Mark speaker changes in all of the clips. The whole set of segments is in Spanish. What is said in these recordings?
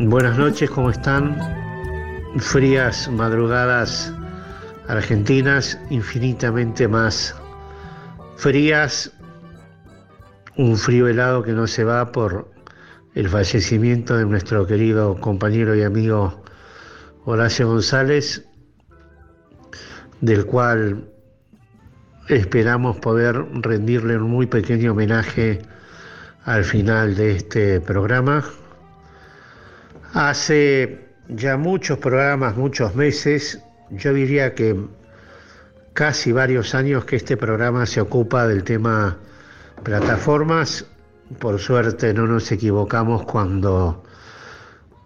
Speaker 1: Buenas noches, ¿cómo están? Frías madrugadas argentinas, infinitamente más frías, un frío helado que no se va por el fallecimiento de nuestro querido compañero y amigo Horacio González, del cual esperamos poder rendirle un muy pequeño homenaje al final de este programa. Hace ya muchos programas, muchos meses, yo diría que casi varios años que este programa se ocupa del tema plataformas. Por suerte no nos equivocamos cuando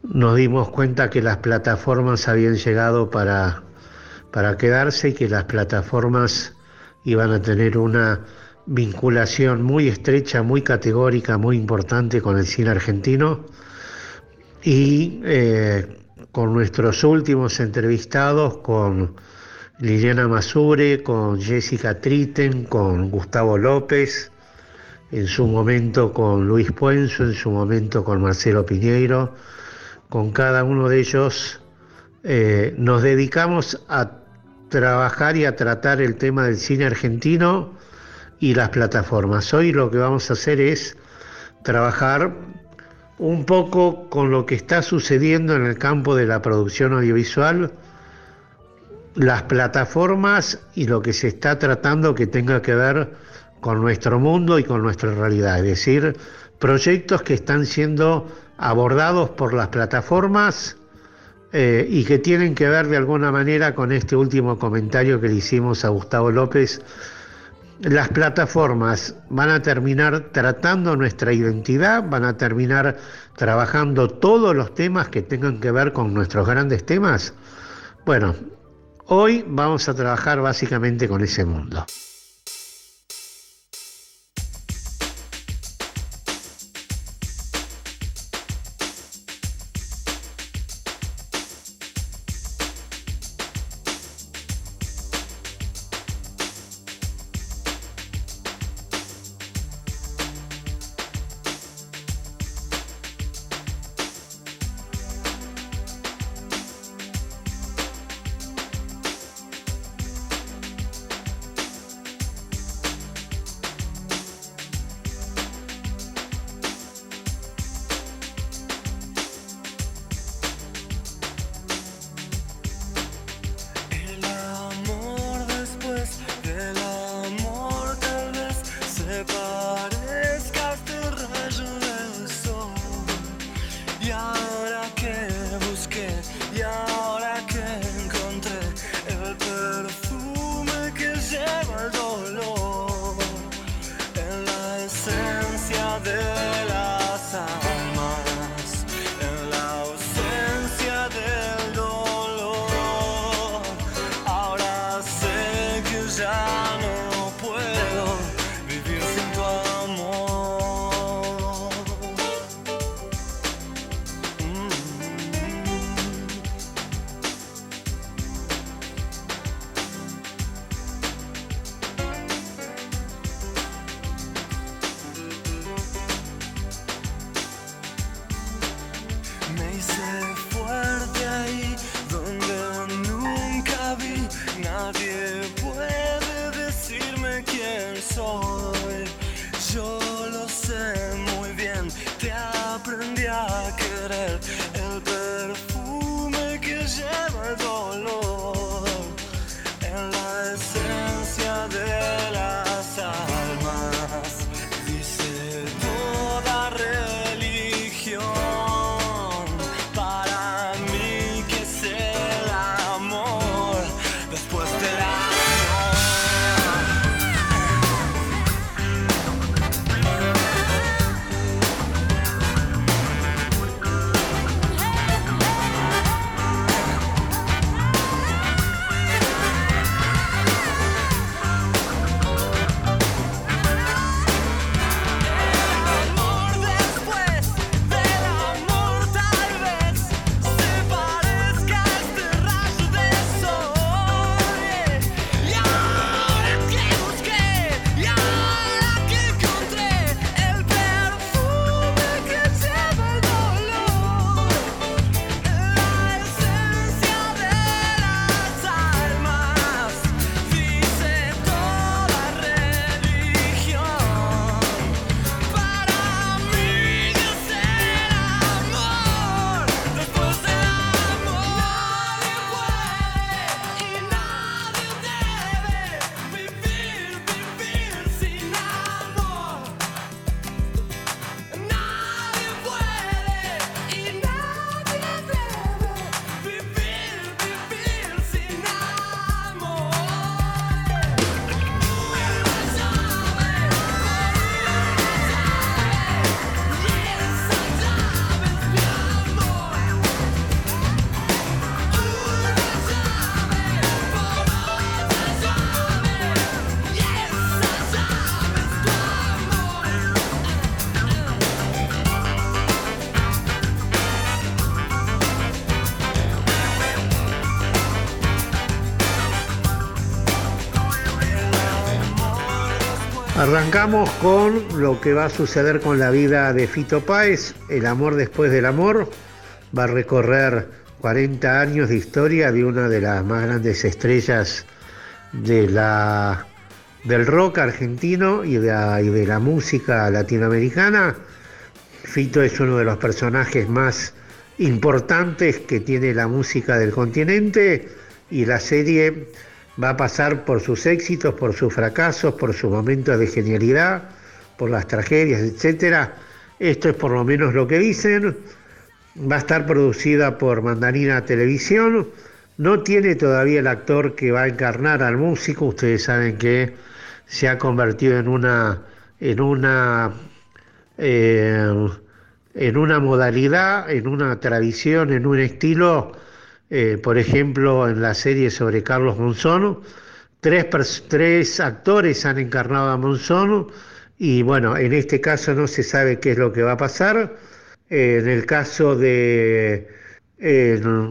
Speaker 1: nos dimos cuenta que las plataformas habían llegado para, para quedarse que las plataformas iban a tener una vinculación muy estrecha, muy categórica, muy importante con el cine argentino. Y eh, con nuestros últimos entrevistados, con Liliana Masure, con Jessica Triten, con Gustavo López, en su momento con Luis Puenzo, en su momento con Marcelo Piñeiro, con cada uno de ellos eh, nos dedicamos a trabajar y a tratar el tema del cine argentino y las plataformas. Hoy lo que vamos a hacer es trabajar un poco con lo que está sucediendo en el campo de la producción audiovisual, las plataformas y lo que se está tratando que tenga que ver con nuestro mundo y con nuestra realidad, es decir, proyectos que están siendo abordados por las plataformas eh, y que tienen que ver de alguna manera con este último comentario que le hicimos a Gustavo López las plataformas van a terminar tratando nuestra identidad, van a terminar trabajando todos los temas que tengan que ver con nuestros grandes temas. Bueno, hoy vamos a trabajar básicamente con ese mundo. Arrancamos con lo que va a suceder con la vida de Fito Páez, El amor después del amor. Va a recorrer 40 años de historia de una de las más grandes estrellas de la, del rock argentino y de la música latinoamericana. Fito es uno de los personajes más importantes que tiene la música del continente y la serie va a pasar por sus éxitos, por sus fracasos, por sus momentos de genialidad, por las tragedias, etc. Esto es por lo menos lo que dicen. Va a estar producida por Mandarina Televisión. No tiene todavía el actor que va a encarnar al músico. Ustedes saben que se ha convertido en una en una eh, en una modalidad, en una tradición, en un estilo eh, por ejemplo, en la serie sobre Carlos Monzón, tres, tres actores han encarnado a Monzón y bueno, en este caso no se sabe qué es lo que va a pasar. Eh, en el caso de,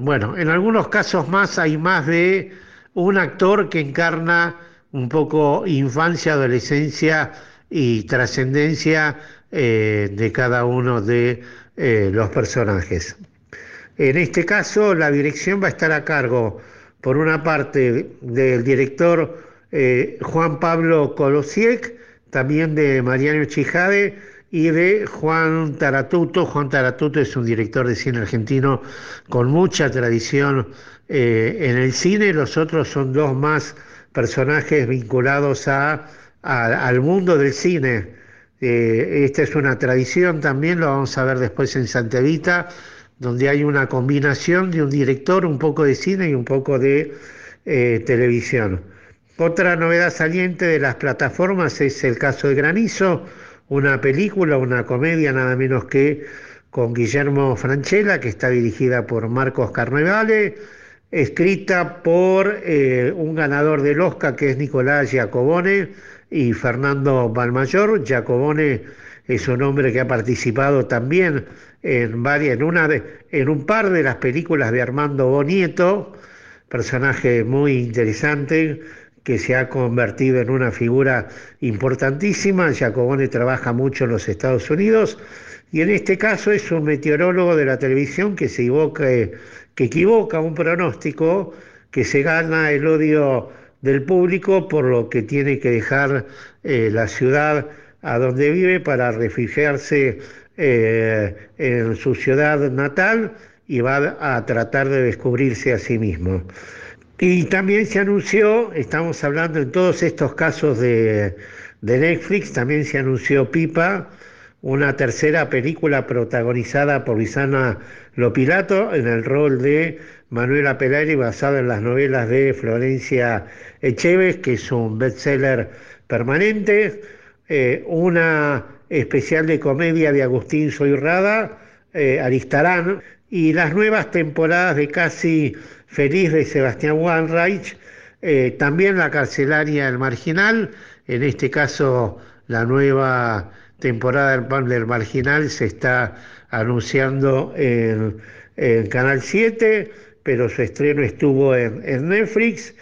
Speaker 1: bueno, en algunos casos más hay más de un actor que encarna un poco infancia, adolescencia y trascendencia eh, de cada uno de los personajes. En este caso, la dirección va a estar a cargo, por una parte, del director eh, Juan Pablo Colosiek, también de Mariano Chijade y de Juan Taratuto. Juan Taratuto es un director de cine argentino con mucha tradición eh, en el cine. Los otros son dos más personajes vinculados al mundo del cine. Eh, esta es una tradición también, lo vamos a ver después en Santa Evita donde hay una combinación de un director, un poco de cine y un poco de eh, televisión. Otra novedad saliente de las plataformas es el caso de Granizo, una película, una comedia nada menos que con Guillermo Franchella, que está dirigida por Marcos Carnevale, escrita por eh, un ganador del Oscar que es Nicolás Giacobone y Fernando Balmayor. Giacobone es un hombre que ha participado también en, una en un par de las películas de Armando Bonieto, personaje muy interesante que se ha convertido en una figura importantísima. Giacobone trabaja mucho en los Estados Unidos y en este caso es un meteorólogo de la televisión que se equivoca, que equivoca un pronóstico, que se gana el odio del público por lo que tiene que dejar eh, la ciudad a donde vive para refugiarse eh, en su ciudad natal y va a tratar de descubrirse a sí mismo. Y también se anunció, estamos hablando en todos estos casos de, de Netflix, también se anunció Pipa, una tercera película protagonizada por Luisana Lopilato en el rol de Manuela Pelari, basada en las novelas de Florencia Echeves, que es un bestseller permanente, eh, una especial de comedia de Agustín Soyrada, eh, Aristarán, y las nuevas temporadas de Casi Feliz de Sebastián Wanreich, eh, también la carcelaria El Marginal, en este caso la nueva temporada del, del Marginal se está anunciando en, Canal 7, pero su estreno estuvo en Netflix.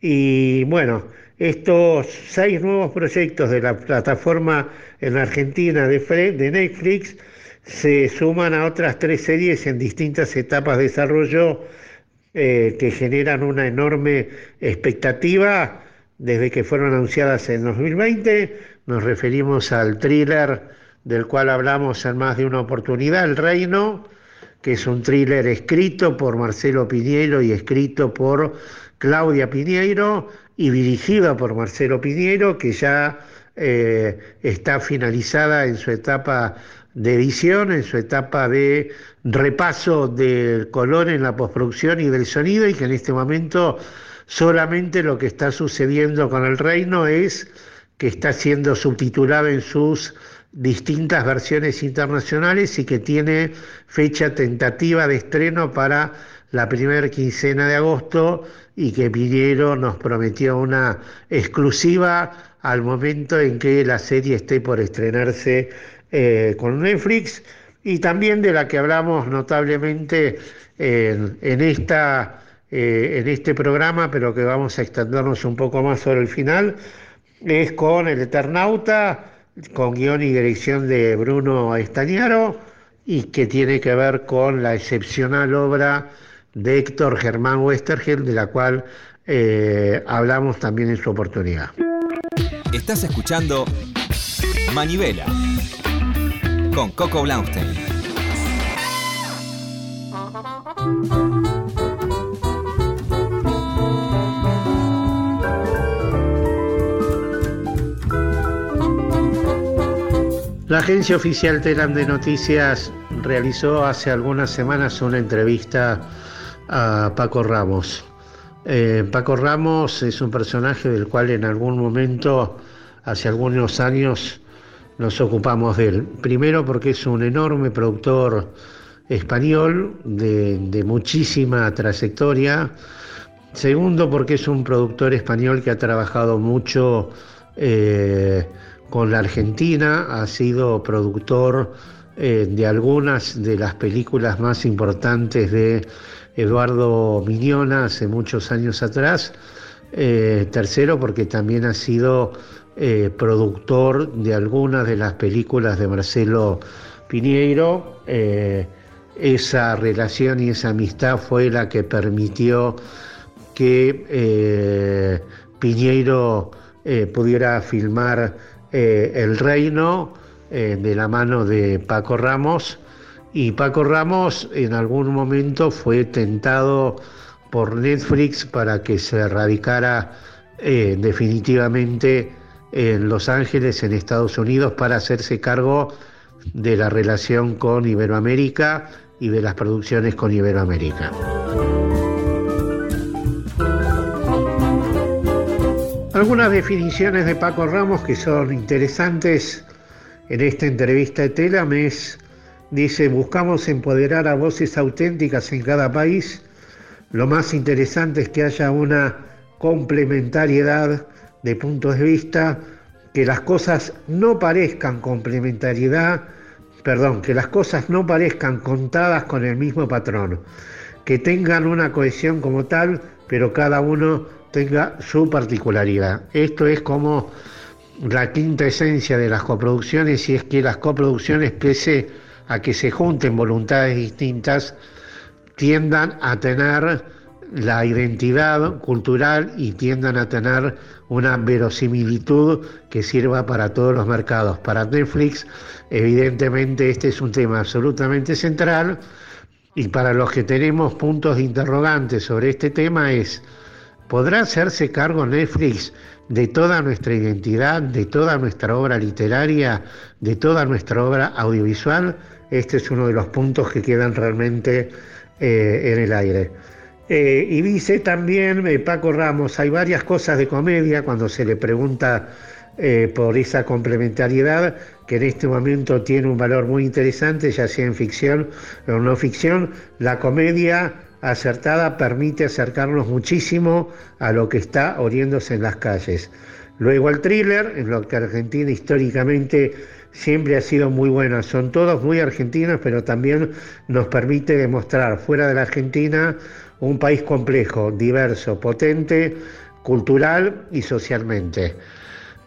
Speaker 1: Y bueno, estos seis nuevos proyectos de la plataforma en Argentina de, Netflix se suman a otras tres series en distintas etapas de desarrollo eh, que generan una enorme expectativa desde que fueron anunciadas en 2020. Nos referimos al thriller del cual hablamos en más de una oportunidad, El Reino, que es un thriller escrito por Marcelo Piñero y escrito por Claudia Piñeiro y dirigida por Marcelo Piñero, que ya eh, está finalizada en su etapa de edición, en su etapa de repaso del color en la postproducción y del sonido, y que en este momento solamente lo que está sucediendo con el reino es que está siendo subtitulado en sus distintas versiones internacionales y que tiene fecha tentativa de estreno para la primera quincena de agosto y que Piñero nos prometió una exclusiva al momento en que la serie esté por estrenarse eh, con Netflix y también de la que hablamos notablemente en, esta, eh, en este programa, pero que vamos a extendernos un poco más sobre el final, es con El Eternauta, con guion y dirección de Bruno Estañaro, y que tiene que ver con la excepcional obra de Héctor Germán Westergel, de la cual eh, hablamos también en su oportunidad.
Speaker 2: Estás escuchando Manivela con Coco Blaustein.
Speaker 1: La agencia oficial Telam de Noticias realizó hace algunas semanas una entrevista a Paco Ramos. Eh, Paco Ramos es un personaje del cual en algún momento, hace algunos años, nos ocupamos de él. Primero porque es un enorme productor español de, muchísima trayectoria. Segundo porque es un productor español que ha trabajado mucho eh, con la Argentina, ha sido productor eh, de algunas de las películas más importantes de Eduardo Miñona hace muchos años atrás. Eh, tercero, porque también ha sido eh, productor de algunas de las películas de Marcelo Piñeiro. esa relación y esa amistad fue la que permitió que Piñeiro pudiera filmar eh, el Reino eh, de la mano de Paco Ramos y Paco Ramos en algún momento fue tentado por Netflix para que se radicara eh, definitivamente en Los Ángeles, en Estados Unidos, para hacerse cargo de la relación con Iberoamérica y de las producciones con Iberoamérica. Algunas definiciones de Paco Ramos que son interesantes en esta entrevista de Telam es, dice, buscamos empoderar a voces auténticas en cada país. Lo más interesante es que haya una complementariedad de puntos de vista, que las cosas no parezcan complementariedad, perdón, que las cosas no parezcan contadas con el mismo patrón, que tengan una cohesión como tal, pero cada uno tenga su particularidad. Esto es como la quinta esencia de las coproducciones y es que las coproducciones, pese a que se junten voluntades distintas, tiendan a tener la identidad cultural y tiendan a tener una verosimilitud que sirva para todos los mercados. Para Netflix, evidentemente, este es un tema absolutamente central y para los que tenemos puntos de interrogante sobre este tema es ¿Podrá hacerse cargo Netflix de toda nuestra identidad, de toda nuestra obra literaria, de toda nuestra obra audiovisual? Este es uno de los puntos que quedan realmente eh, en el aire. Eh, y dice también eh, Paco Ramos, hay varias cosas de comedia cuando se le pregunta por esa complementariedad que en este momento tiene un valor muy interesante, ya sea en ficción o no ficción. La comedia acertada permite acercarnos muchísimo a lo que está oriéndose en las calles. Luego el thriller, en lo que Argentina históricamente siempre ha sido muy buena. Son todos muy argentinos, pero también nos permite demostrar fuera de la Argentina un país complejo, diverso, potente, cultural y socialmente.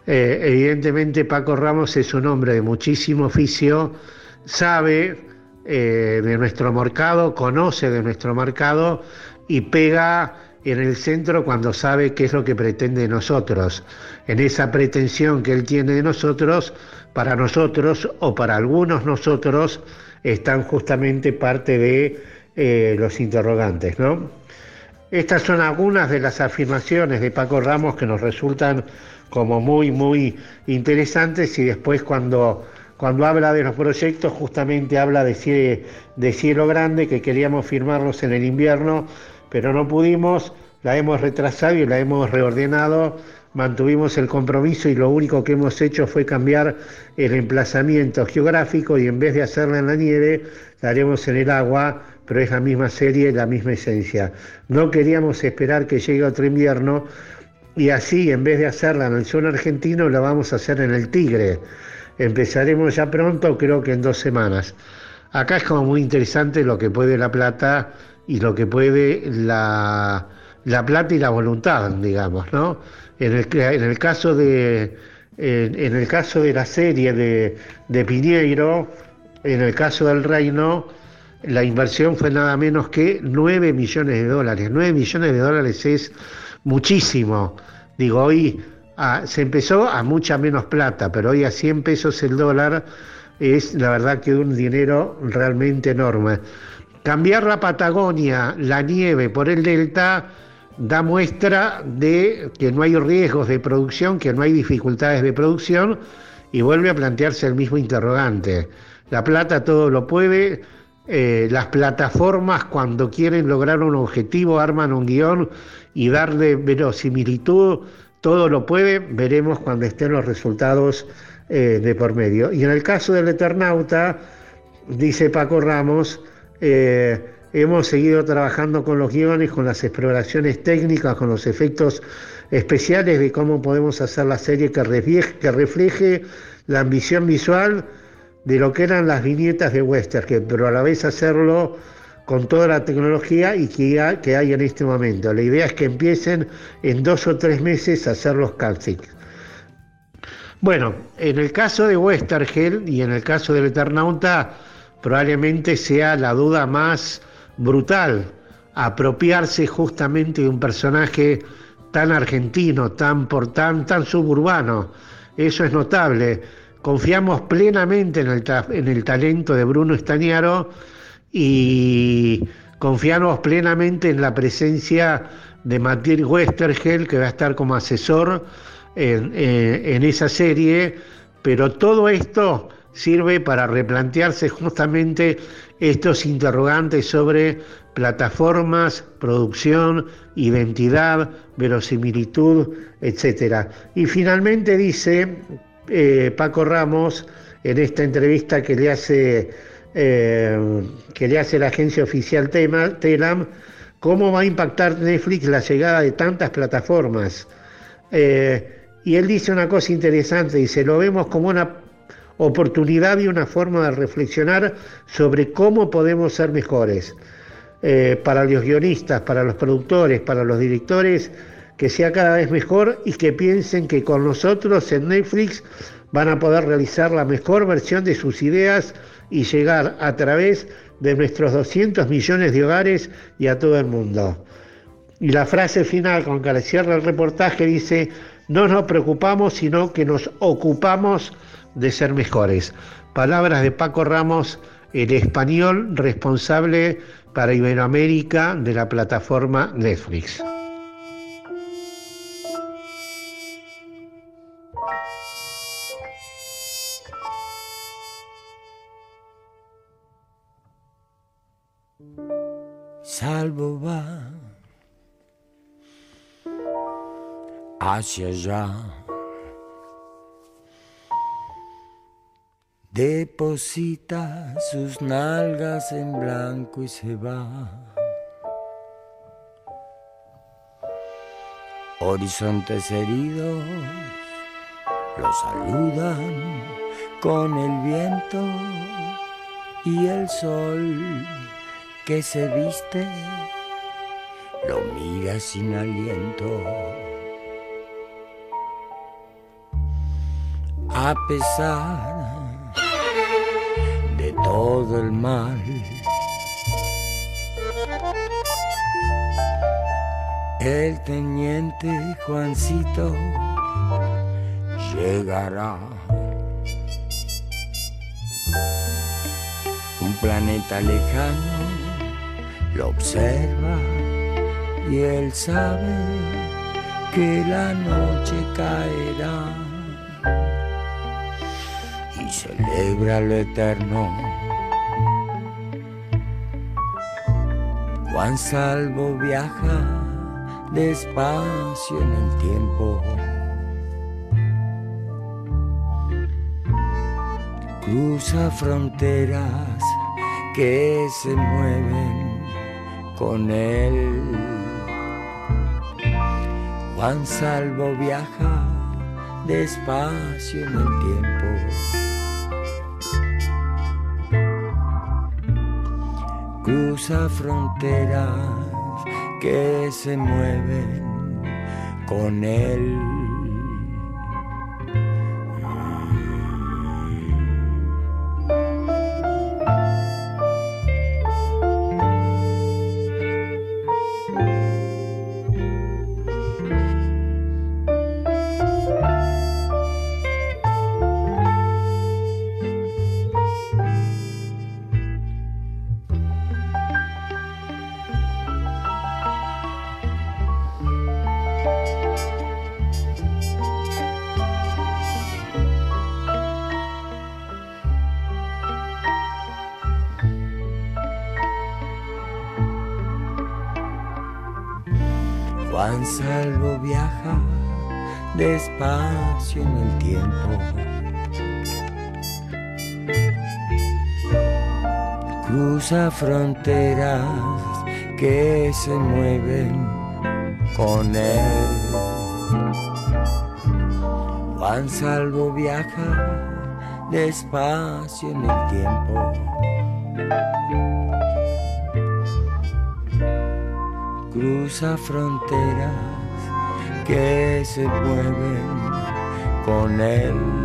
Speaker 1: Eh, evidentemente Paco Ramos es un hombre de muchísimo oficio, sabe eh, de nuestro mercado, conoce de nuestro mercado y pega en el centro cuando sabe qué es lo que pretende de nosotros. En esa pretensión que él tiene de nosotros, para nosotros o para algunos nosotros están justamente parte de eh, los interrogantes, ¿no? Estas son algunas de las afirmaciones de Paco Ramos que nos resultan como muy, muy interesantes y después cuando cuando habla de los proyectos, justamente habla de, de Cielo Grande, que queríamos firmarlos en el invierno, pero no pudimos, la hemos retrasado y la hemos reordenado, mantuvimos el compromiso y lo único que hemos hecho fue cambiar el emplazamiento geográfico y en vez de hacerla en la nieve, la haremos en el agua, pero es la misma serie, la misma esencia. No queríamos esperar que llegue otro invierno y así, en vez de hacerla en el sur argentino, la vamos a hacer en el Tigre. Empezaremos ya pronto, creo que en dos semanas. Acá es como muy interesante lo que puede La Plata y lo que puede la, la plata y la voluntad, digamos, ¿no? En el, en el caso de en, el caso de la serie de, de Piñeiro, en el caso del Reino, la inversión fue nada menos que 9 millones de dólares. 9 millones de dólares es muchísimo. Digo, hoy ah, se empezó a mucha menos plata, pero hoy a 100 pesos el dólar es la verdad que un dinero realmente enorme. Cambiar la Patagonia, la nieve por el delta, da muestra de que no hay riesgos de producción, que no hay dificultades de producción y vuelve a plantearse el mismo interrogante. La plata todo lo puede, eh, las plataformas cuando quieren lograr un objetivo arman un guion y darle verosimilitud, todo lo puede, veremos cuando estén los resultados eh, de por medio. Y en el caso del Eternauta, dice Paco Ramos, eh, hemos seguido trabajando con los guiones, con las exploraciones técnicas, con los efectos especiales de cómo podemos hacer la serie que refleje, la ambición visual de lo que eran las viñetas de Western, pero a la vez hacerlo con toda la tecnología y que, que hay en este momento. La idea es que empiecen en dos o tres meses a hacer los castings. Bueno, en el caso de Westergel y en el caso del Eternauta, probablemente sea la duda más brutal apropiarse justamente de un personaje tan argentino, tan por tan, suburbano. Eso es notable. Confiamos plenamente en el, en el talento de Bruno Estañaro y confiamos plenamente en la presencia de Matilde Westergel, que va a estar como asesor en, eh, en esa serie, pero todo esto sirve para replantearse justamente estos interrogantes sobre plataformas, producción, identidad, verosimilitud, etc. Y finalmente dice eh, Paco Ramos en esta entrevista que le hace, eh, que le hace la agencia oficial Telam, cómo va a impactar Netflix la llegada de tantas plataformas. Eh, y él dice una cosa interesante, dice, lo vemos como una oportunidad y una forma de reflexionar sobre cómo podemos ser mejores. Eh, para los guionistas, para los productores, para los directores, que sea cada vez mejor y que piensen que con nosotros en Netflix van a poder realizar la mejor versión de sus ideas y llegar a través de nuestros 200 millones de hogares y a todo el mundo. Y la frase final con que le cierra el reportaje dice, no nos preocupamos, sino que nos ocupamos de ser mejores. Palabras de Paco Ramos, el español responsable para Iberoamérica de la plataforma Netflix.
Speaker 3: Salvo va hacia allá Deposita sus nalgas en blanco y se va. Horizontes heridos lo saludan con el viento y el sol que se viste lo mira sin aliento. A pesar todo el mal. El teniente Juancito llegará. Un planeta lejano lo observa y él sabe que la noche caerá celebra lo eterno Juan Salvo viaja despacio en el tiempo. Cruza fronteras que se mueven con él. Juan Salvo viaja despacio en el tiempo. Cruza fronteras que se mueven con él. Fronteras que se mueven con él. Juan Salvo viaja despacio en el tiempo. Cruza fronteras que se mueven con él.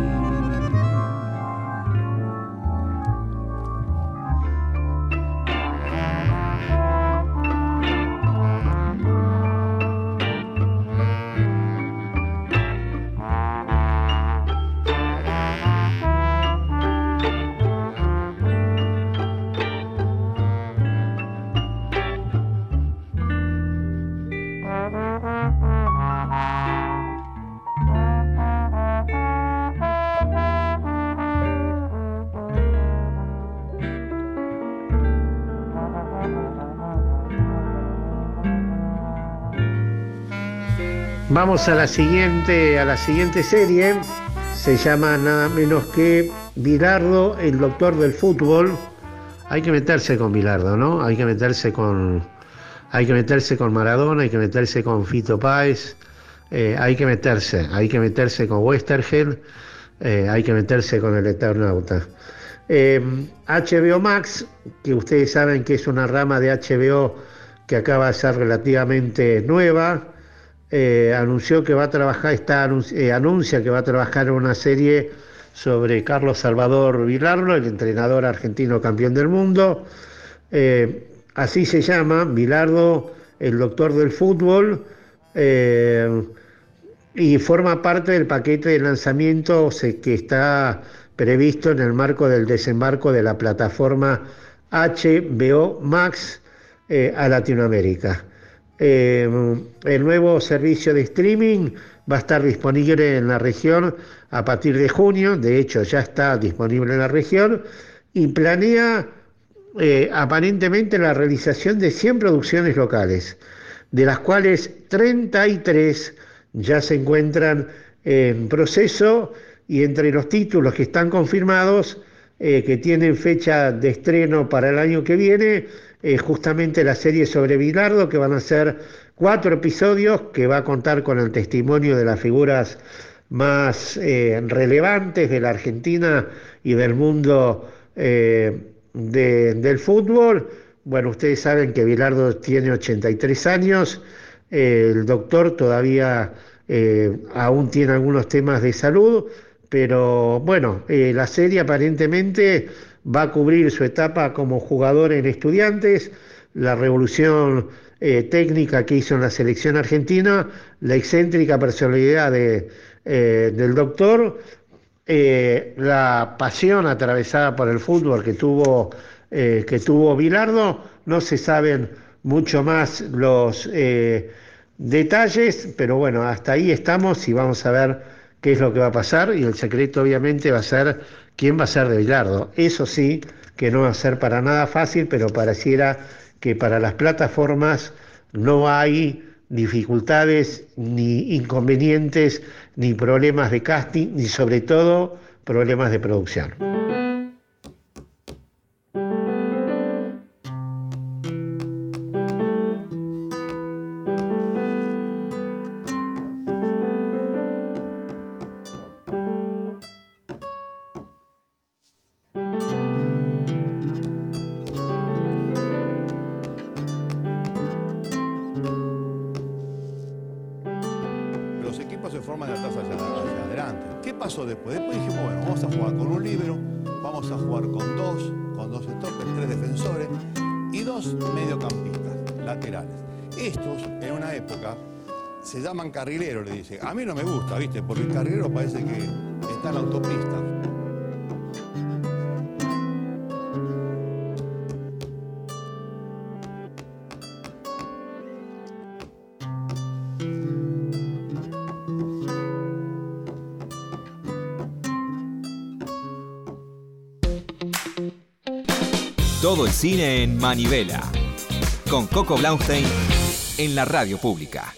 Speaker 1: Vamos a la siguiente, a la siguiente serie. Se llama nada menos que Bilardo, el doctor del fútbol. Hay que meterse con Bilardo, ¿no? Hay que meterse con, hay que meterse con Maradona, hay que meterse con Fito Páez, eh, hay que meterse, hay que meterse con Westergel, eh, hay que meterse con el Eternauta. HBO eh, Max, que ustedes saben que es una rama de HBO que acaba de ser relativamente nueva, eh, anunció que va a trabajar, eh, anuncia que va a trabajar una serie sobre Carlos Salvador Vilardo, el entrenador argentino campeón del mundo. Eh, así se llama, Vilardo, el doctor del fútbol, y forma parte del paquete de lanzamiento que está previsto en el marco del desembarco de la plataforma HBO Max a Latinoamérica. Em, el nuevo servicio de streaming va a estar disponible en la región a partir de junio, de hecho ya está disponible en la región, y planea eh, aparentemente la realización de 100 producciones locales, de las cuales 33 ya se encuentran en proceso. Y entre los títulos que están confirmados, eh, que tienen fecha de estreno para el año que viene, eh, justamente la serie sobre Bilardo, que van a ser cuatro episodios, que va a contar con el testimonio de las figuras más eh, relevantes de la Argentina y del mundo eh, del fútbol. Bueno, ustedes saben que Bilardo tiene 83 años, el doctor todavía aún tiene algunos temas de salud, pero bueno, la serie aparentemente va a cubrir su etapa como jugador en estudiantes, la revolución eh, técnica que hizo en la selección argentina, la excéntrica personalidad de, eh, del doctor, eh, la pasión atravesada por el fútbol que tuvo, que tuvo Bilardo, no se saben mucho más los detalles, pero bueno, hasta ahí estamos y vamos a ver qué es lo que va a pasar y el secreto obviamente va a ser quién va a ser de Bilardo. Eso sí, que no va a ser para nada fácil, pero pareciera que para las plataformas no hay dificultades, ni inconvenientes, ni problemas de casting, ni sobre todo problemas de producción.
Speaker 4: A mí no me gusta, ¿viste? Porque el carrilero parece que está en la autopista.
Speaker 2: Todo el cine en Manivela. Con Coco Blaustein en la radio pública.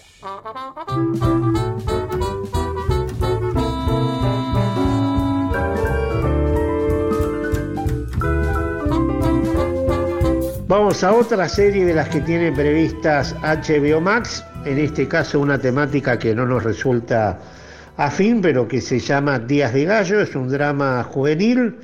Speaker 1: Vamos a otra serie de las que tiene previstas HBO Max, en este caso una temática que no nos resulta afín, pero que se llama Días de Gallo, es un drama juvenil,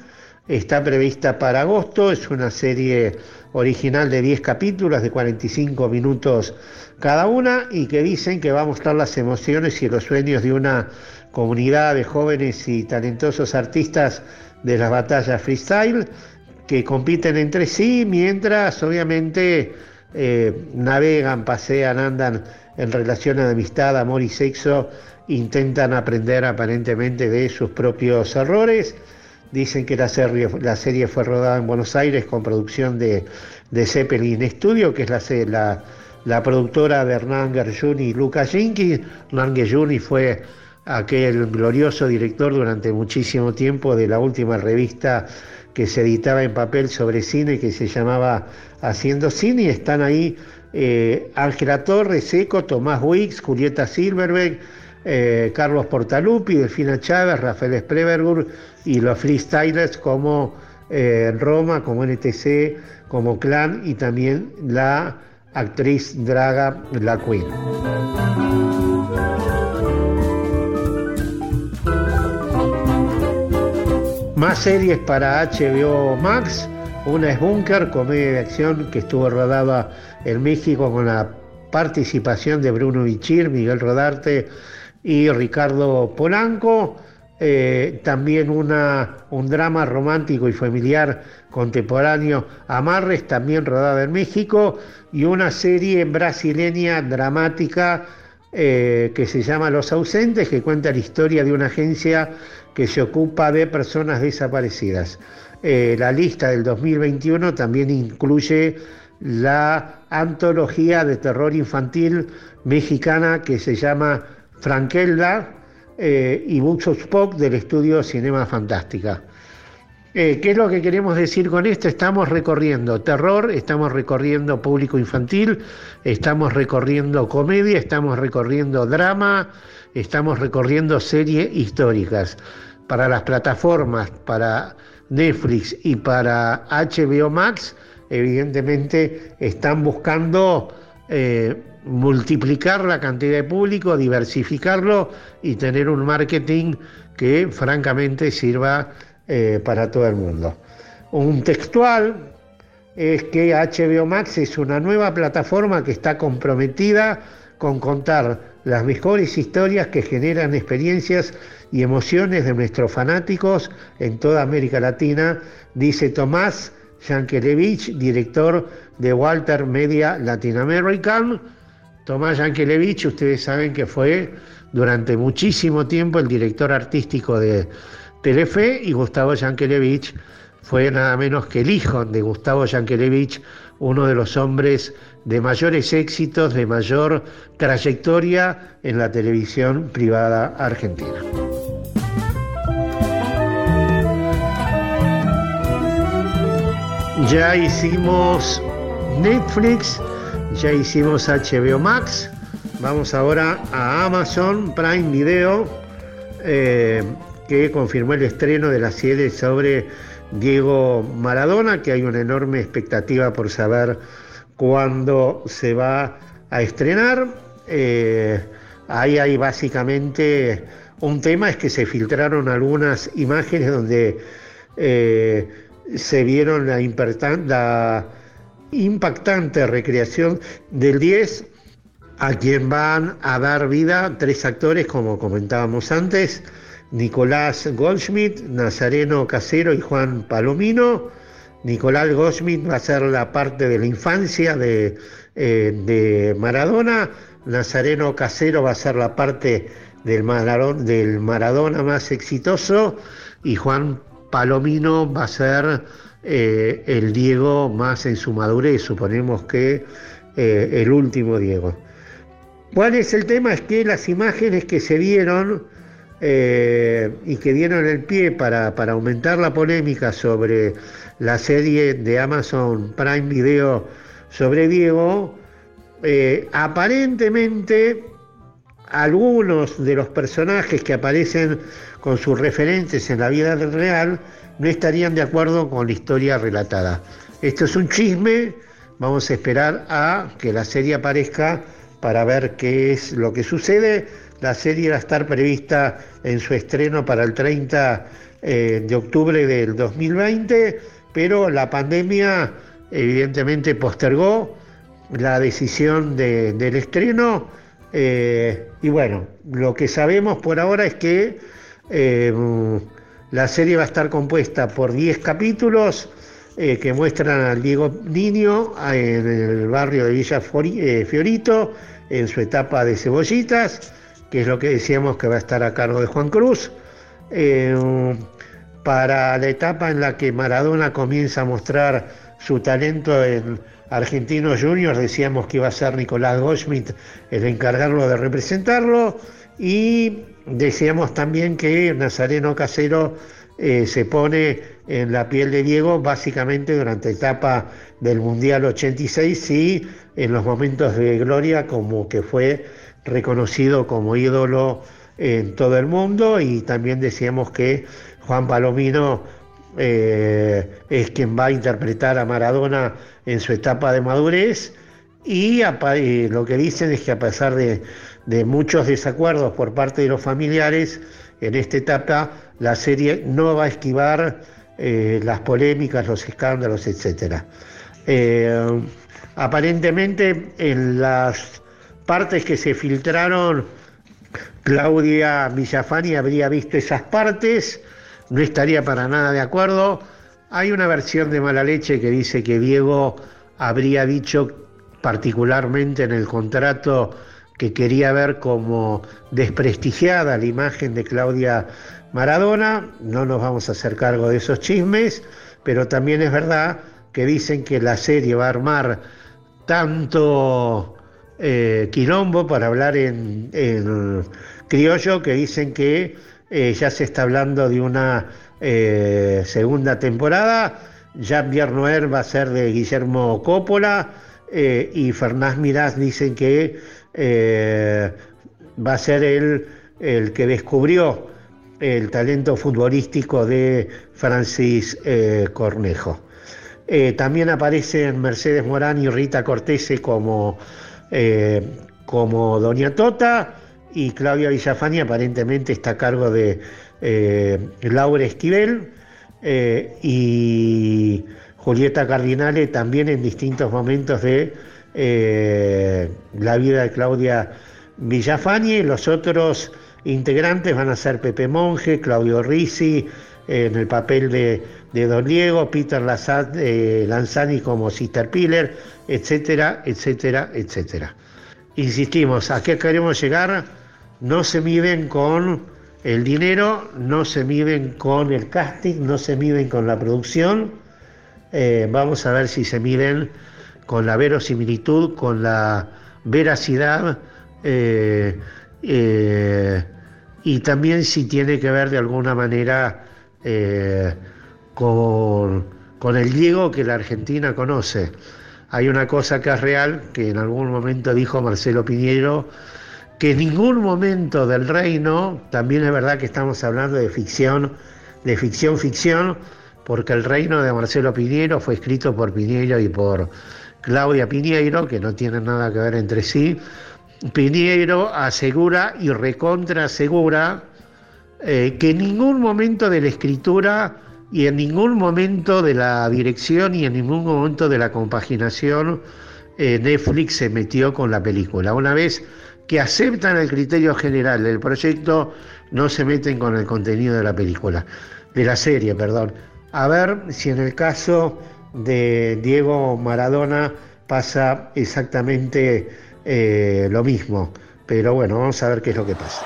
Speaker 1: está prevista para agosto, es una serie original de 10 capítulos de 45 minutos cada una y que dicen que va a mostrar las emociones y los sueños de una comunidad de jóvenes y talentosos artistas de las batallas freestyle que compiten entre sí mientras obviamente eh, navegan, pasean, andan en relación de amistad, amor y sexo, intentan aprender aparentemente de sus propios errores. Dicen que la serie, la serie fue rodada en Buenos Aires con producción de, de Zeppelin Studio, que es la, la, productora de Hernán Gerjuni y Luca Jenkins. Hernán Gerjuni fue aquel glorioso director durante muchísimo tiempo de la última revista que se editaba en papel sobre cine que se llamaba Haciendo Cine y están ahí eh, Ángela Torres, Seco, Tomás Wicks, Julieta Silverberg, eh, Carlos Portalupi, Delfina Chávez, Rafael Sprebergur y los freestylers como eh, Roma, como NTC, como Clan y también la actriz Draga La Queen. Más series para HBO Max. Una es Bunker, comedia de acción que estuvo rodada en México con la participación de Bruno Bichir, Miguel Rodarte y Ricardo Polanco. Eh, también una, un drama romántico y familiar contemporáneo, Amarres, también rodada en México, y una serie brasileña dramática eh, que se llama Los Ausentes, que cuenta la historia de una agencia que se ocupa de personas desaparecidas. Eh, la lista del 2021 también incluye la antología de terror infantil mexicana que se llama Frankelda eh, y Spock del estudio Cinema Fantástica. Eh, ¿Qué es lo que queremos decir con esto? Estamos recorriendo terror, estamos recorriendo público infantil, estamos recorriendo comedia, estamos recorriendo drama, estamos recorriendo series históricas para las plataformas, para Netflix y para HBO Max, evidentemente están buscando eh, multiplicar la cantidad de público, diversificarlo y tener un marketing que francamente sirva eh, para todo el mundo. Un textual es que HBO Max es una nueva plataforma que está comprometida con contar las mejores historias que generan experiencias y emociones de nuestros fanáticos en toda América Latina, dice Tomás Yankelevich, director de Walter Media Latin American. Tomás Yankelevich, ustedes saben que fue durante muchísimo tiempo el director artístico de Telefe y Gustavo Yankelevich fue nada menos que el hijo de Gustavo Yankelevich, uno de los hombres de mayores éxitos, de mayor trayectoria en la televisión privada argentina. Ya hicimos Netflix, ya hicimos HBO Max, vamos ahora a Amazon Prime Video, eh, que confirmó el estreno de la serie sobre Diego Maradona, que hay una enorme expectativa por saber cuándo se va a estrenar. Eh, ahí hay básicamente un tema, es que se filtraron algunas imágenes donde eh, se vieron la, impactante recreación del 10 a quien van a dar vida tres actores, como comentábamos antes, Nicolás Goldschmidt, Nazareno Casero y Juan Palomino. Nicolás Goldschmidt va a ser la parte de la infancia de, eh, de Maradona, Nazareno Casero va a ser la parte del Maradona, del Maradona más exitoso y Juan Palomino va a ser eh, el Diego más en su madurez, suponemos que eh, el último Diego. ¿Cuál es el tema? Es que las imágenes que se vieron eh, y que dieron el pie para, para, aumentar la polémica sobre la serie de Amazon Prime Video sobre Diego, aparentemente algunos de los personajes que aparecen con sus referentes en la vida real no estarían de acuerdo con la historia relatada. Esto es un chisme, vamos a esperar a que la serie aparezca para ver qué es lo que sucede. La serie va a estar prevista en su estreno para el 30 eh, de octubre del 2020, pero la pandemia evidentemente postergó la decisión del estreno eh, y bueno, lo que sabemos por ahora es que eh, la serie va a estar compuesta por 10 capítulos que muestran al Diego Niño en el barrio de Villa Fiorito, en su etapa de cebollitas, que es lo que decíamos que va a estar a cargo de Juan Cruz. para la etapa en la que Maradona comienza a mostrar su talento en Argentinos Juniors, decíamos que iba a ser Nicolás Goldschmidt el encargarlo de representarlo y decíamos también que Nazareno Casero eh, se pone en la piel de Diego básicamente durante etapa del Mundial 86 y en los momentos de gloria como que fue reconocido como ídolo en todo el mundo y también decíamos que Juan Palomino eh, es quien va a interpretar a Maradona en su etapa de madurez y lo que dicen es que a pesar de, muchos desacuerdos por parte de los familiares, en esta etapa la serie no va a esquivar eh, las polémicas, los escándalos, etc. Eh, aparentemente en las partes que se filtraron, Claudia Villafani habría visto esas partes, no estaría para nada de acuerdo. Hay una versión de mala leche que dice que Diego habría dicho particularmente en el contrato que quería ver como desprestigiada la imagen de Claudia Maradona. No nos vamos a hacer cargo de esos chismes, pero también es verdad que dicen que la serie va a armar tanto eh, quilombo, para hablar en, criollo, que dicen que eh, ya se está hablando de una eh, segunda temporada. Jean-Pierre Noer va a ser de Guillermo Coppola y Fernás Mirás dicen que va a ser él el que descubrió el talento futbolístico de Francis Cornejo. también aparecen Mercedes Morán y Rita Cortese como, como Doña Tota y Claudia Villafani aparentemente está a cargo de eh, Laura Esquivel eh, y Julieta Cardinale también en distintos momentos de eh, la vida de Claudia Villafani. Los otros integrantes van a ser Pepe Monge, Claudio Risi en el papel de, Don Diego, Peter Lanzani como Sister Piller, etcétera, etcétera, etcétera. Insistimos, ¿a qué queremos llegar? no se miden con el dinero, no se miden con el casting, no se miden con la producción. Eh, vamos a ver si se miden con la verosimilitud, con la veracidad eh, eh, y también si tiene que ver de alguna manera con, el Diego que la Argentina conoce. Hay una cosa que es real, que en algún momento dijo Marcelo Piñero, que en ningún momento del reino, también es verdad que estamos hablando de ficción, de ficción, ficción, porque el reino de Marcelo Piñero fue escrito por Piñero y por Claudia Piñeiro, que no tienen nada que ver entre sí. Piñeiro asegura y recontra asegura eh, que en ningún momento de la escritura y en ningún momento de la dirección y en ningún momento de la compaginación eh, Netflix se metió con la película. Una vez que aceptan el criterio general del proyecto, no se meten con el contenido de la película, de la serie, perdón. A ver si en el caso de Diego Maradona pasa exactamente eh, lo mismo. Pero bueno, vamos a ver qué es lo que pasa.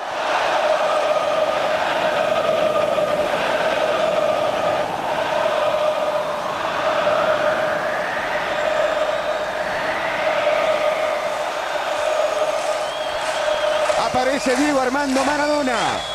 Speaker 5: Aparece Diego Armando Maradona.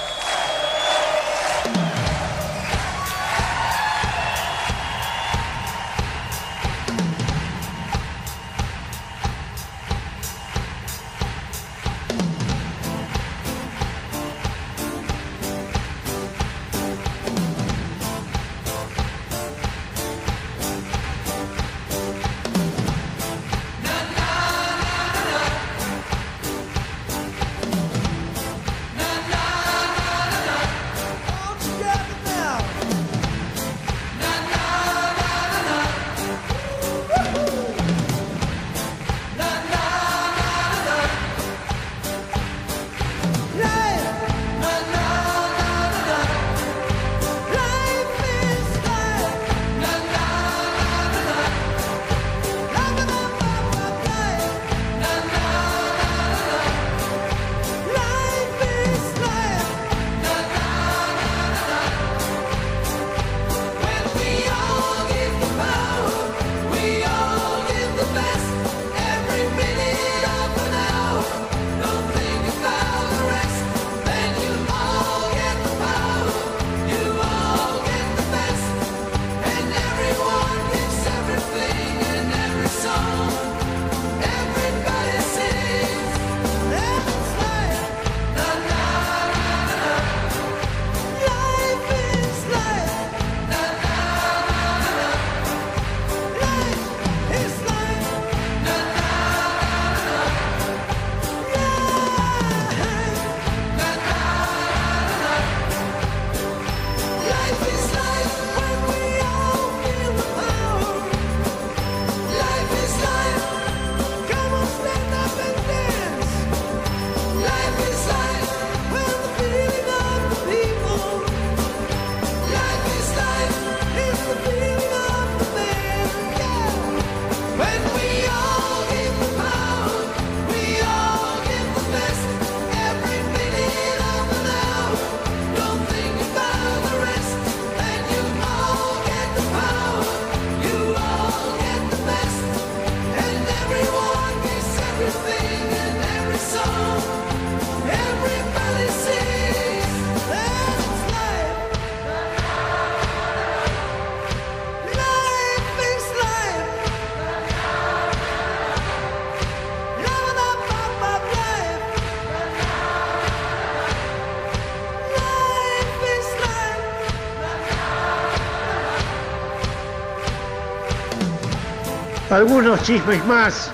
Speaker 1: Algunos chismes más.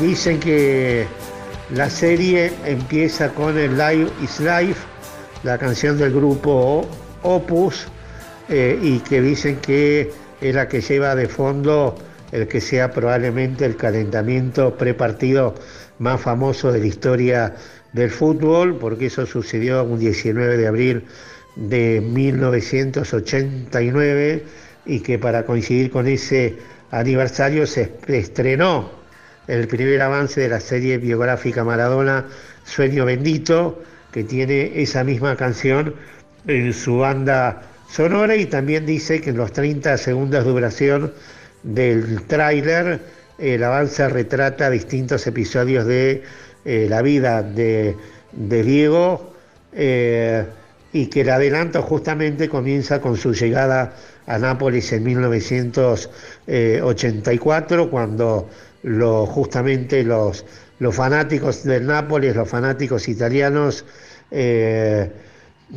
Speaker 1: Dicen que la serie empieza con el Live is Life, la canción del grupo Opus, eh, y que dicen que es la que lleva de fondo el que sea probablemente el calentamiento prepartido más famoso de la historia del fútbol, porque eso sucedió un 19 de abril de 1989 y que para coincidir con ese aniversario se estrenó el primer avance de la serie biográfica Maradona, Sueño Bendito, que tiene esa misma canción en su banda sonora y también dice que en los 30 segundos de duración del tráiler el avance retrata distintos episodios de eh, la vida de, Diego eh, y que el adelanto justamente comienza con su llegada a Nápoles en 1984, cuando lo, justamente los, los fanáticos del Nápoles, los fanáticos italianos, eh,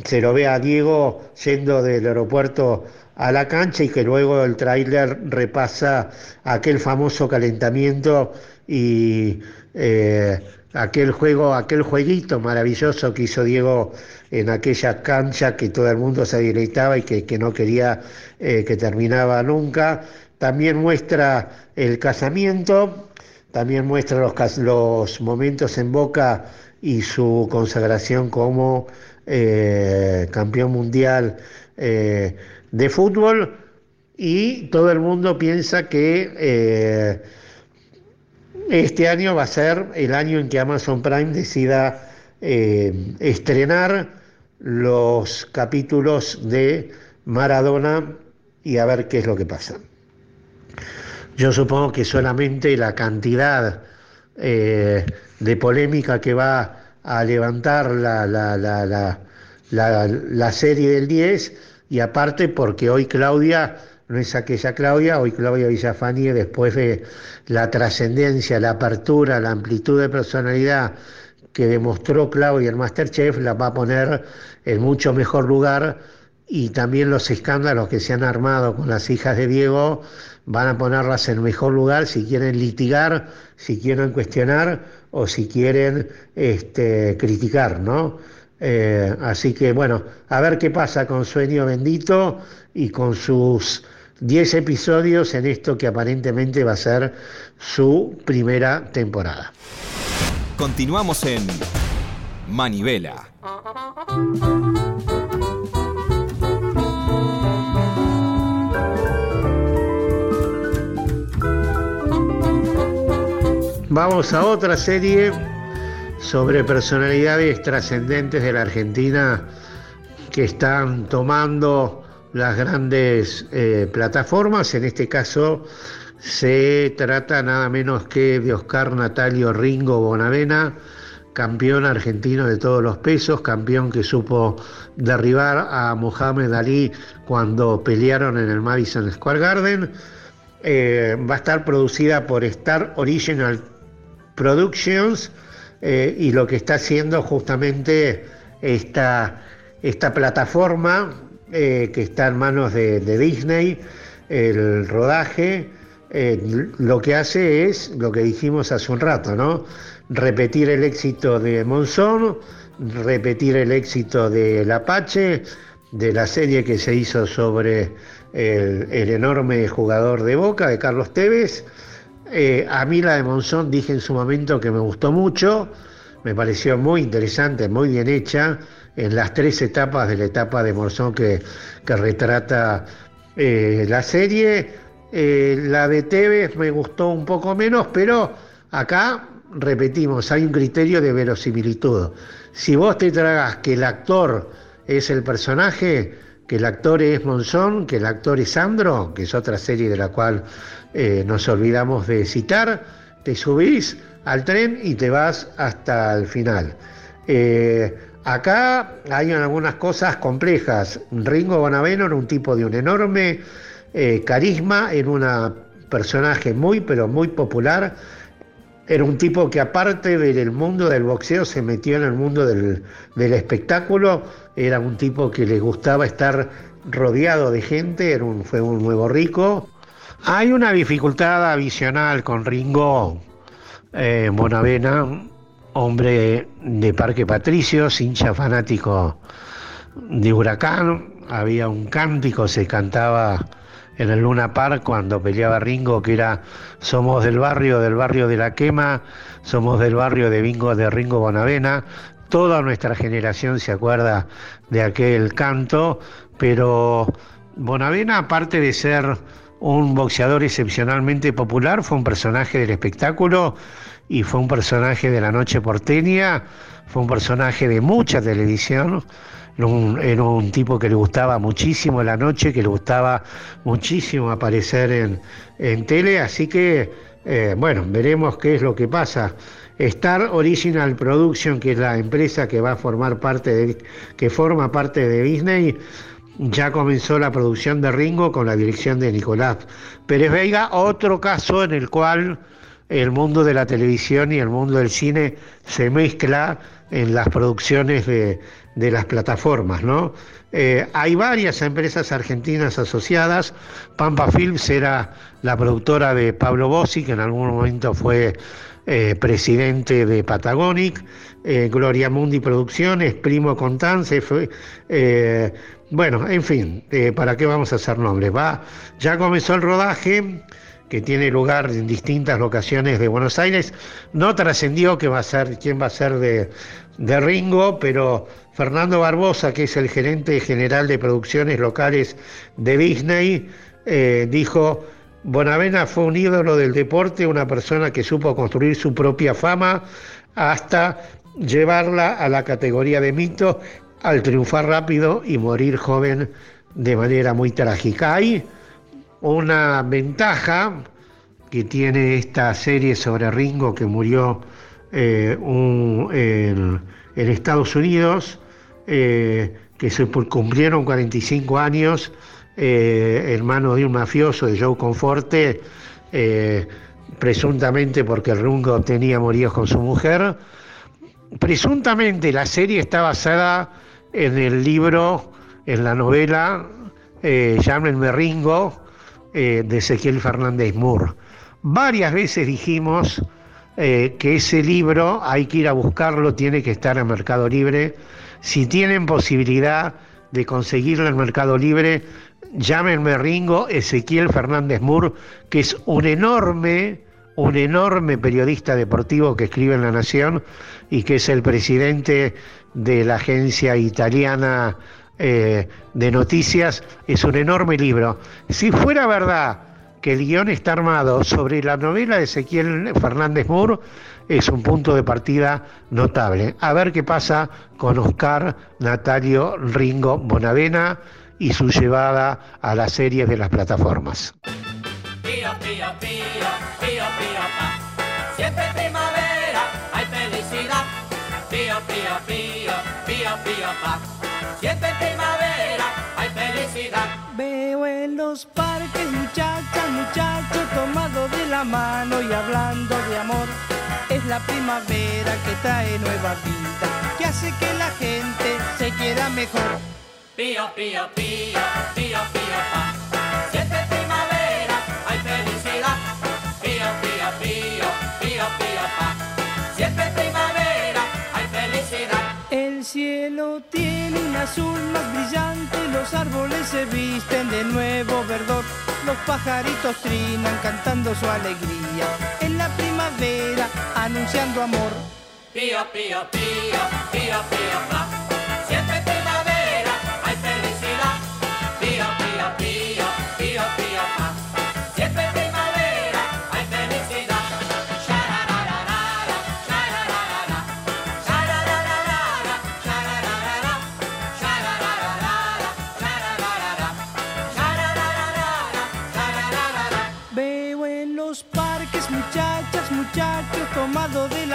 Speaker 1: se lo ve a Diego yendo del aeropuerto a la cancha y que luego el tráiler repasa aquel famoso calentamiento y eh, aquel juego, aquel jueguito maravilloso que hizo Diego en aquella cancha que todo el mundo se deleitaba y que, no quería eh, que terminaba nunca. También muestra el casamiento, también muestra los, momentos en Boca y su consagración como eh, campeón mundial eh, de fútbol y todo el mundo piensa que este año va a ser el año en que Amazon Prime decida estrenar los capítulos de Maradona y a ver qué es lo que pasa. Yo supongo que solamente la cantidad de polémica que va a levantar la, la, la, la, serie del 10 y aparte porque hoy Claudia no es aquella Claudia, hoy Claudia Villafani después de la trascendencia, la apertura, la amplitud de personalidad que demostró Claudia en Masterchef, la va a poner en mucho mejor lugar y también los escándalos que se han armado con las hijas de Diego van a ponerlas en mejor lugar si quieren litigar, si quieren cuestionar o si quieren este, criticar, ¿no? Eh, así que bueno, a ver qué pasa con Sueño Bendito y con sus 10 episodios en esto que aparentemente va a ser su primera temporada.
Speaker 2: Continuamos en Manivela.
Speaker 1: Vamos a otra serie sobre personalidades trascendentes de la Argentina que están tomando las grandes eh, plataformas. En este caso se trata nada menos que de Oscar Natalio Ringo Bonavena, campeón argentino de todos los pesos, campeón que supo derribar a Mohamed Ali cuando pelearon en el Madison Square Garden. Eh, va a estar producida por Star Original Productions eh, y lo que está haciendo justamente esta, esta plataforma eh, que está en manos de, Disney, el rodaje, eh, lo que hace es lo que dijimos hace un rato, ¿no? Repetir el éxito de Monzón, repetir el éxito del Apache, de la serie que se hizo sobre el, enorme jugador de Boca, de Carlos Tevez, eh, a mí la de Monzón dije en su momento que me gustó mucho, me pareció muy interesante, muy bien hecha, en las tres etapas de la etapa de Monzón que, retrata eh, la serie. Eh, la de Tevez me gustó un poco menos, pero acá repetimos, hay un criterio de verosimilitud. Si vos te tragas que el actor es el personaje, que el actor es Monzón, que el actor es Sandro, que es otra serie de la cual eh, nos olvidamos de citar, te subís al tren y te vas hasta el final. Eh, acá hay algunas cosas complejas. Ringo Bonaveno era un tipo de un enorme eh, carisma, era un personaje muy, pero muy popular. Era un tipo que aparte del mundo del boxeo se metió en el mundo del, espectáculo. Era un tipo que le gustaba estar rodeado de gente, era un, fue un nuevo rico. Hay una dificultad adicional con Ringo eh, Bonavena, hombre de Parque Patricios, hincha fanático de Huracán. Había un cántico, se cantaba en el Luna Park cuando peleaba Ringo, que era somos del barrio, del barrio de la quema, somos del barrio de Bingo de Ringo Bonavena. Toda nuestra generación se acuerda de aquel canto, pero Bonavena, aparte de ser un boxeador excepcionalmente popular, fue un personaje del espectáculo y fue un personaje de la noche porteña, fue un personaje de mucha televisión, era un, tipo que le gustaba muchísimo la noche, que le gustaba muchísimo aparecer en, en tele, así que eh, bueno, veremos qué es lo que pasa. Star Original Production, que es la empresa que va a formar parte de, que forma parte de Disney, ya comenzó la producción de Ringo con la dirección de Nicolás Pérez Veiga, otro caso en el cual el mundo de la televisión y el mundo del cine se mezcla en las producciones de, las plataformas, ¿no? Eh, hay varias empresas argentinas asociadas. Pampa Films era la productora de Pablo Bossi, que en algún momento fue eh, presidente de Patagonic. Eh, Gloria Mundi Producciones, Primo Contance, fue, bueno, en fin, ¿para qué vamos a hacer nombres? Va, ya comenzó el rodaje que tiene lugar en distintas locaciones de Buenos Aires. No trascendió que va a ser, quién va a ser de, de Ringo, pero Fernando Barbosa, que es el gerente general de producciones locales de Disney, eh, dijo, Bonavena fue un ídolo del deporte, una persona que supo construir su propia fama hasta llevarla a la categoría de mito al triunfar rápido y morir joven de manera muy trágica. Hay una ventaja que tiene esta serie sobre Ringo que murió eh, en, Estados Unidos, eh, que se cumplieron 45 años, eh, hermano de un mafioso de Joe Conforte, presuntamente porque Ringo tenía moríos con su mujer. Presuntamente la serie está basada en el libro, en la novela Llámenme Ringo, de Ezequiel Fernández Moore. Varias veces dijimos eh, que ese libro hay que ir a buscarlo, tiene que estar en Mercado Libre. Si tienen posibilidad de conseguirlo en Mercado Libre, llámenme Ringo Ezequiel Fernández Moore, que es un enorme, un enorme periodista deportivo que escribe en La Nación y que es el presidente de la agencia italiana eh, de noticias. Es un enorme libro. Si fuera verdad que el guion está armado sobre la novela de Ezequiel Fernández Moore es un punto de partida notable. A ver qué pasa con Oscar Natalio Ringo Bonavena y su llevada a las series de las plataformas.
Speaker 6: Veo en los parques muchachas, muchachos tomados de la mano y hablando de amor. Es la primavera que trae nueva vida, que hace que la gente se quiera mejor. Pío, pío, pío, pío, pío, pa. Cielo tiene un azul más brillante, los árboles se visten de nuevo verdor, los pajaritos trinan cantando su alegría, en la primavera anunciando amor. Pío, pío, pío, pío, pío, pa.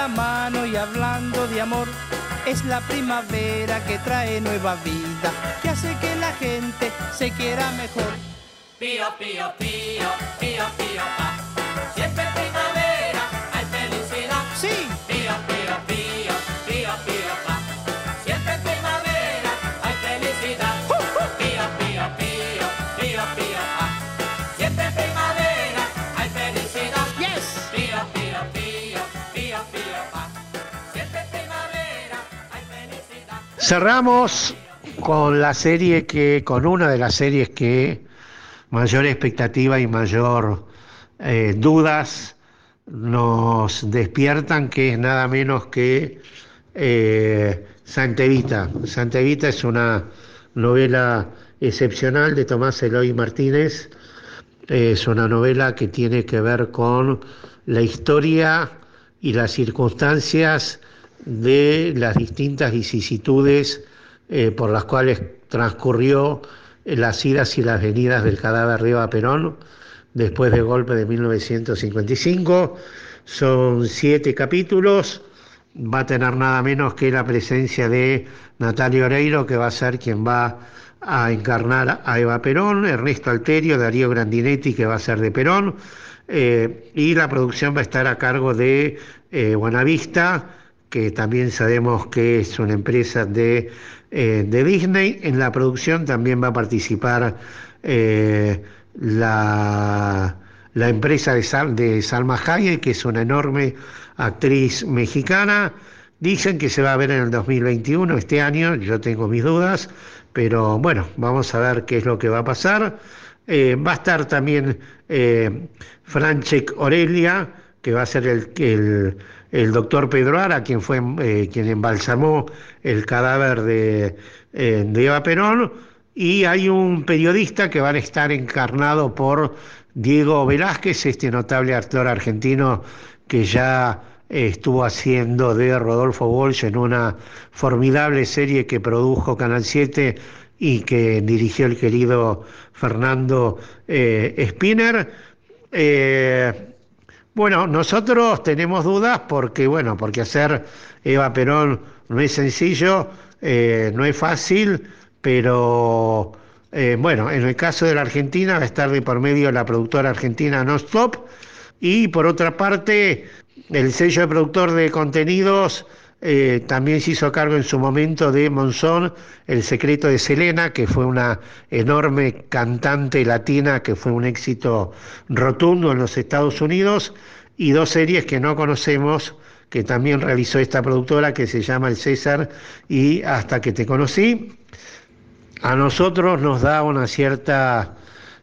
Speaker 6: Mano y hablando de amor. Es la primavera que trae nueva vida, que hace que la gente se quiera mejor. Pío, pío, pío, pío, pío, pa. Siempre
Speaker 1: Cerramos con la serie que, con una de las series que mayor expectativa y mayor eh, dudas nos despiertan, que es nada menos que eh, Santa Evita. Santa Evita es una novela excepcional de Tomás Eloy Martínez. Es una novela que tiene que ver con la historia y las circunstancias de las distintas vicisitudes eh, por las cuales transcurrió las idas y las venidas del cadáver de Eva Perón después del golpe de 1955. Son siete capítulos. Va a tener nada menos que la presencia de Natalia Oreiro, que va a ser quien va a encarnar a Eva Perón, Ernesto Alterio, Darío Grandinetti, que va a ser de Perón, eh, y la producción va a estar a cargo de eh, Buenavista, que también sabemos que es una empresa de, eh, de Disney. En la producción también va a participar eh, la, la, empresa de, Sal, de Salma Hayek, que es una enorme actriz mexicana. Dicen que se va a ver en el 2021, este año, yo tengo mis dudas, pero bueno, vamos a ver qué es lo que va a pasar. va a estar también Francesc Aurelia, que va a ser el, doctor Pedro Ara, quien fue quien embalsamó el cadáver de, de Eva Perón, y hay un periodista que va a estar encarnado por Diego Velázquez, este notable actor argentino que ya estuvo haciendo de Rodolfo Walsh en una formidable serie que produjo Canal 7 y que dirigió el querido Fernando eh, Spinner. Eh, bueno, nosotros tenemos dudas porque, bueno, porque hacer Eva Perón no es sencillo, eh, no es fácil, pero bueno, en el caso de la Argentina va a estar de por medio la productora argentina No Stop y por otra parte el sello de productor de contenidos eh, también se hizo cargo en su momento de Monzón, El secreto de Selena, que fue una enorme cantante latina que fue un éxito rotundo en los Estados Unidos, y dos series que no conocemos, que también realizó esta productora, que se llama El César y Hasta que te conocí. A nosotros nos da una cierta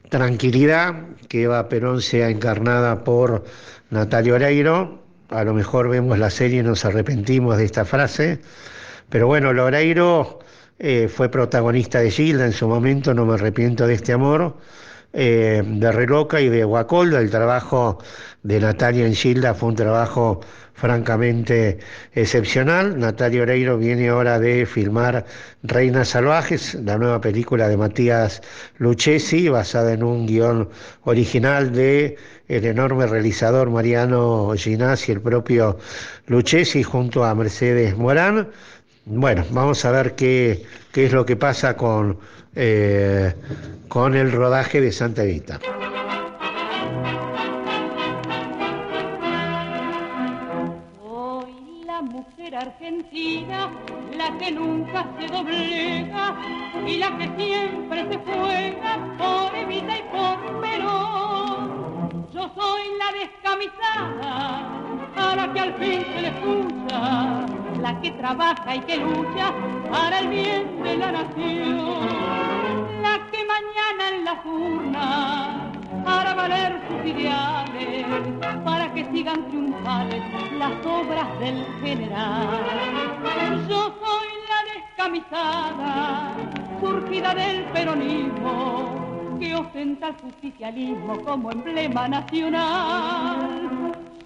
Speaker 1: tranquilidad que Eva Perón sea encarnada por Natalia Oreiro. A lo mejor vemos la serie y nos arrepentimos de esta frase. Pero bueno, Loreiro eh, fue protagonista de Gilda en su momento, no me arrepiento de este amor. Eh, de Reloca y de Guacolda. El trabajo de Natalia en Gilda fue un trabajo francamente excepcional. Natalia Oreiro viene ahora de filmar Reinas Salvajes, la nueva película de Matías Lucchesi, basada en un guion original de el enorme realizador Mariano Ginás y el propio Lucchesi junto a Mercedes Morán. Bueno, vamos a ver qué, qué es lo que pasa con eh, con el rodaje de Santa Evita.
Speaker 7: Soy la mujer argentina, la que nunca se doblega y la que siempre se juega por Evita y por Perón. Yo soy la descamisada, a la que al fin se le escucha, la que trabaja y que lucha para el bien de la nación que mañana en las urnas hará valer sus ideales para que sigan triunfales las obras del general. Yo soy la descamisada, surgida del peronismo, que ostenta el justicialismo como emblema nacional.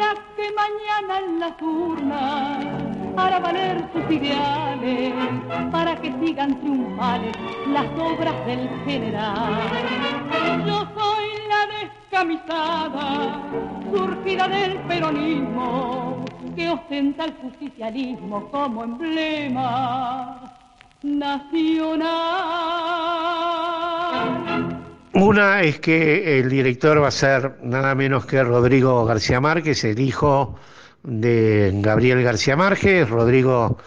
Speaker 7: La que mañana en las urnas para valer sus ideales, para que sigan triunfales las obras del general. Yo soy la descamisada, surgida del peronismo, que ostenta el justicialismo como emblema nacional.
Speaker 1: Una es que el director va a ser nada menos que Rodrigo García Márquez, el hijo de Gabriel García Márquez. Rodrigo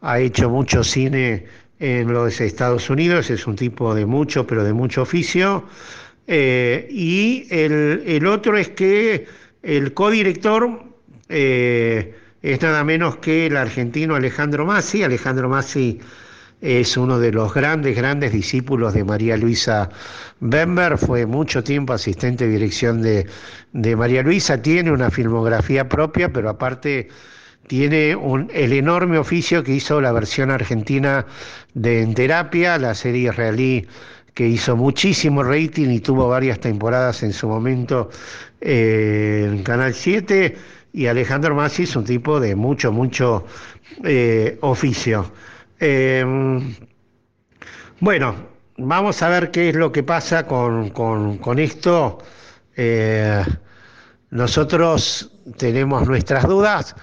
Speaker 1: ha hecho mucho cine en los Estados Unidos, es un tipo de mucho, pero de mucho oficio. Eh, y el, otro es que el codirector eh, es nada menos que el argentino Alejandro Massi. Alejandro Massi es uno de los grandes, grandes discípulos de María Luisa Bember, fue mucho tiempo asistente de dirección de, María Luisa, tiene una filmografía propia, pero aparte tiene el enorme oficio que hizo la versión argentina de En Terapia, la serie israelí que hizo muchísimo rating y tuvo varias temporadas en su momento eh, en Canal 7, y Alejandro Massi es un tipo de mucho, mucho eh, oficio. Em, bueno, vamos a ver qué es lo que pasa con, esto. Eh, nosotros tenemos nuestras dudas.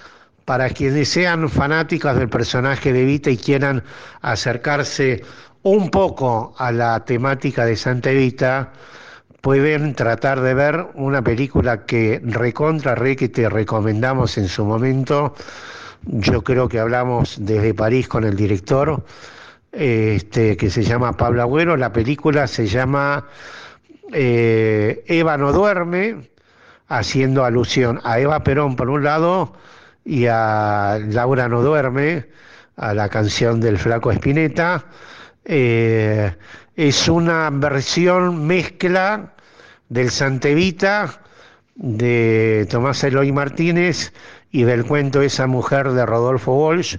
Speaker 1: Para quienes sean fanáticos del personaje de Evita y quieran acercarse un poco a la temática de Santa Evita, pueden tratar de ver una película que recontra re que te recomendamos en su momento, yo creo que hablamos desde París con el director, este, que se llama Pablo Agüero, la película se llama eh, Eva no duerme, haciendo alusión a Eva Perón por un lado y a Laura no duerme, a la canción del flaco Espineta. Eh, es una versión mezcla del Santevita de Tomás Eloy Martínez y del cuento Esa mujer de Rodolfo Walsh,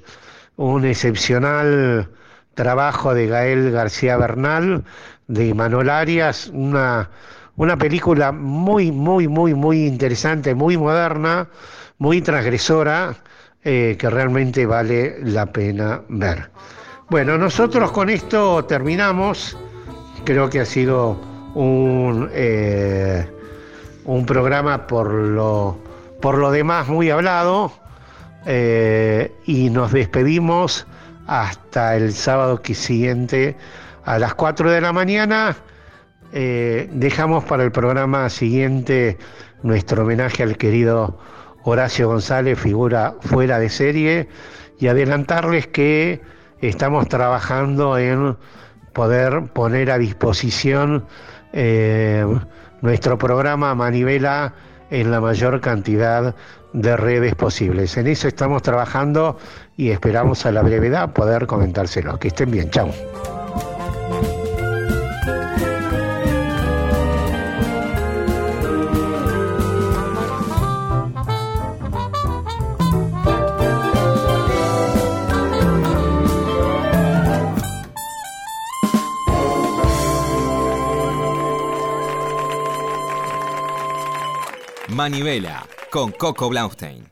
Speaker 1: un excepcional trabajo de Gael García Bernal, de Manuel Arias, una, una película muy, muy, muy, muy interesante, muy moderna, muy transgresora, eh, que realmente vale la pena ver. Bueno, nosotros con esto terminamos. Creo que ha sido un, eh, un programa por lo, por lo demás muy hablado eh, y nos despedimos hasta el sábado siguiente a las 4 de la mañana. Eh, dejamos para el programa siguiente nuestro homenaje al querido Horacio González, figura fuera de serie, y adelantarles que estamos trabajando en poder poner a disposición eh, nuestro programa Manivela en la mayor cantidad de redes posibles. En eso estamos trabajando y esperamos a la brevedad poder comentárselo. Que estén bien, chao.
Speaker 2: Manivela con Coco Blaustein.